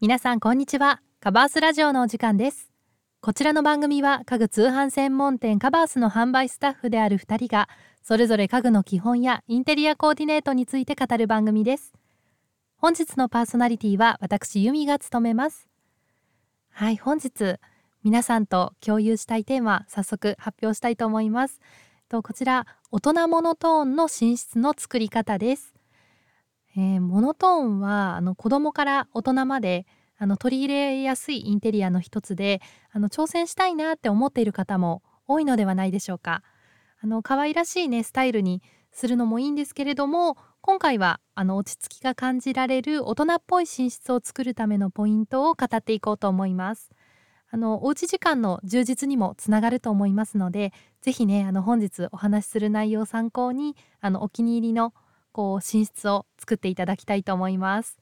皆さんこんにちは。カバースラジオのお時間です。こちらの番組は家具通販専門店カバースの販売スタッフである2人がそれぞれ家具の基本やインテリアコーディネートについて語る番組です。本日のパーソナリティは私由美が務めます。はい本日皆さんと共有したいテーマ早速発表したいと思います。とこちら大人モノトーンの寝室の作り方です。えー、モノトーンはあの子供から大人まであの取り入れやすいインテリアの一つであの挑戦したいなって思っている方も多いのではないでしょうか。あの可愛らしいねスタイルにするのもいいんですけれども今回はあの落ち着きが感じられる大人っぽい寝室を作るためのポイントを語っていこうと思います。あのおうち時間の充実にもつながると思いますので是非ねあの本日お話しする内容を参考にあのお気に入りのこう寝室を作っていただきたいと思います。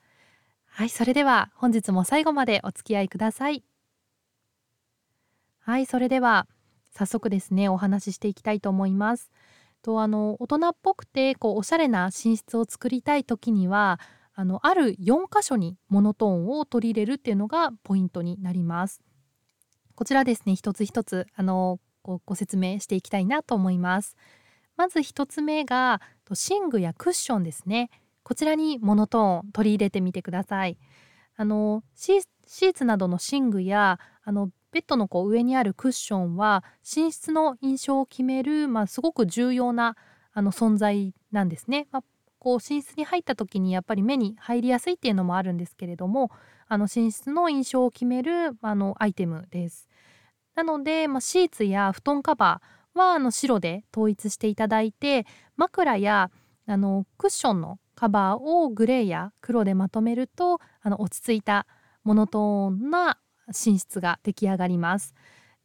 はい、それでは本日も最後までお付き合いください。はい、それでは早速ですねお話ししていきたいと思います。とあの大人っぽくてこうおしゃれな寝室を作りたい時にはあのある4箇所にモノトーンを取り入れるっていうのがポイントになります。こちらですね一つ一つあのごご説明していきたいなと思います。まず1つ目が寝具やクッションですねこちらにモノトーン取り入れてみてくださいあのシーツなどの寝具やあのベッドのこう上にあるクッションは寝室の印象を決める、まあ、すごく重要なあの存在なんですね。まあ、こう寝室に入った時にやっぱり目に入りやすいっていうのもあるんですけれどもあの寝室の印象を決めるあのアイテムです。なので、まあ、シーツや布団カバーはあの白で統一していただいて枕やあのクッションのカバーをグレーや黒でまとめるとあの落ち着いたモノトーンな寝室が出来上がります。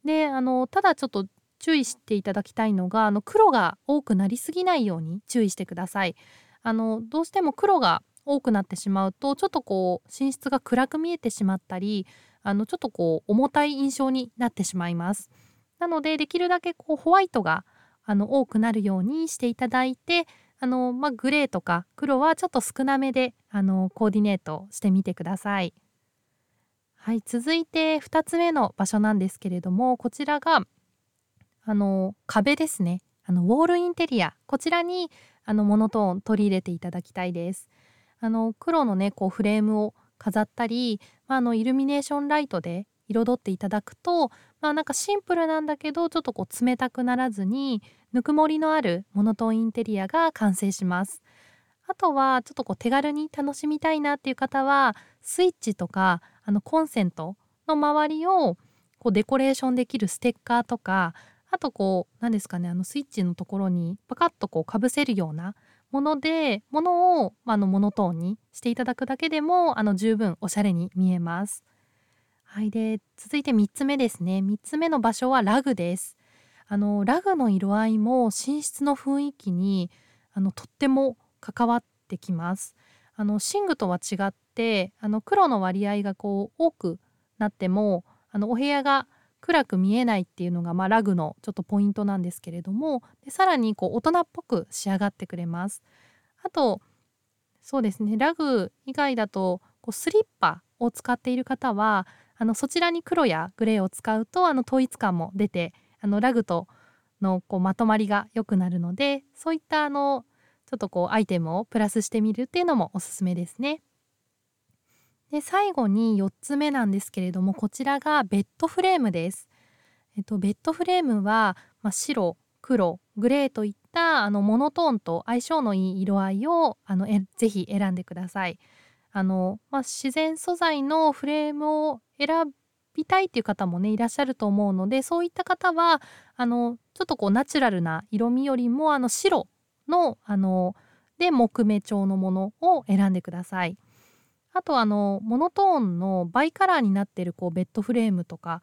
であのただちょっと注意していただきたいのがあの黒が多くなりすぎないように注意してください。あのどうしても黒が多くなってしまうとちょっとこう寝室が暗く見えてしまったりあのちょっとこう重たい印象になってしまいます。なのでできるだけこうホワイトがあの多くなるようにしていただいてあの、まあ、グレーとか黒はちょっと少なめであのコーディネートしてみてください。はい、続いて2つ目の場所なんですけれどもこちらがあの壁ですねあのウォールインテリアこちらにあのモノトーン取り入れていただきたいです。あの黒のねこうフレームを飾ったり、まあ、あのイルミネーションライトで彩っていただくとまあなんかシンプルなんだけどちょっとこう冷たくならずにぬくもりのあるモノトーンインテリアが完成します。あとはちょっとこう手軽に楽しみたいなっていう方はスイッチとかあのコンセントの周りをこうデコレーションできるステッカーとかあとこう何ですかねあのスイッチのところにパカッとこうかぶせるようなものでものを、まあ、のモノトーンにしていただくだけでもあの十分おしゃれに見えます。はい、で続いて3つ目ですね。3つ目の場所はラグです。あのラグの色合いも寝室の雰囲気にあのとっても関わってきます。あの寝具とは違ってあの黒の割合がこう多くなってもあのお部屋が暗く見えないっていうのが、まあ、ラグのちょっとポイントなんですけれどもでさらにこう大人っぽく仕上がってくれます。あとそうですねラグ以外だとこうスリッパを使っている方はあのそちらに黒やグレーを使うとあの統一感も出てあのラグとのこうまとまりが良くなるのでそういったあのちょっとこうアイテムをプラスしてみるっていうのもおすすめですね。で最後に4つ目なんですけれどもこちらがベッドフレームです。えっと、ベッドフレームは、まあ、白黒グレーといったあのモノトーンと相性のいい色合いをあのえぜひ選んでください。あの、まあ、自然素材のフレームを選びたいっていう方もねいらっしゃると思うのでそういった方はあのちょっとこうナチュラルな色味よりもあの白のあので木目調のものを選んでください。あとあのモノトーンのバイカラーになってるこうベッドフレームとか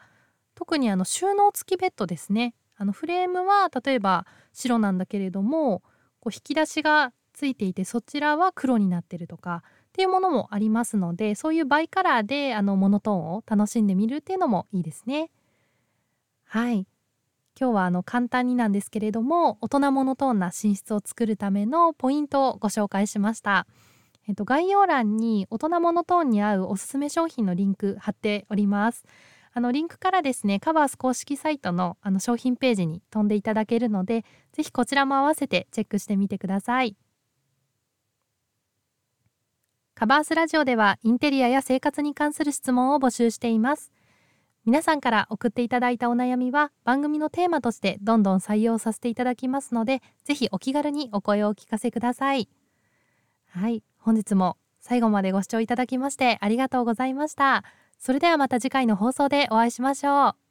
特にあの収納付きベッドですねあのフレームは例えば白なんだけれどもこう引き出しがついていてそちらは黒になってるとかっていうものもありますのでそういうバイカラーであのモノトーンを楽しんでみるっていうのもいいですね。はい今日はあの簡単になんですけれども大人モノトーンな寝室を作るためのポイントをご紹介しました。えっと、概要欄に大人モノトーンに合うおすすめ商品のリンク貼っておりますあのリンクからですねカバース公式サイトのあの商品ページに飛んでいただけるのでぜひこちらも合わせてチェックしてみてくださいカバースラジオではインテリアや生活に関する質問を募集しています。皆さんから送っていただいたお悩みは番組のテーマとしてどんどん採用させていただきますのでぜひお気軽にお声をお聞かせください。はい。本日も最後までご視聴いただきましてありがとうございました。それではまた次回の放送でお会いしましょう。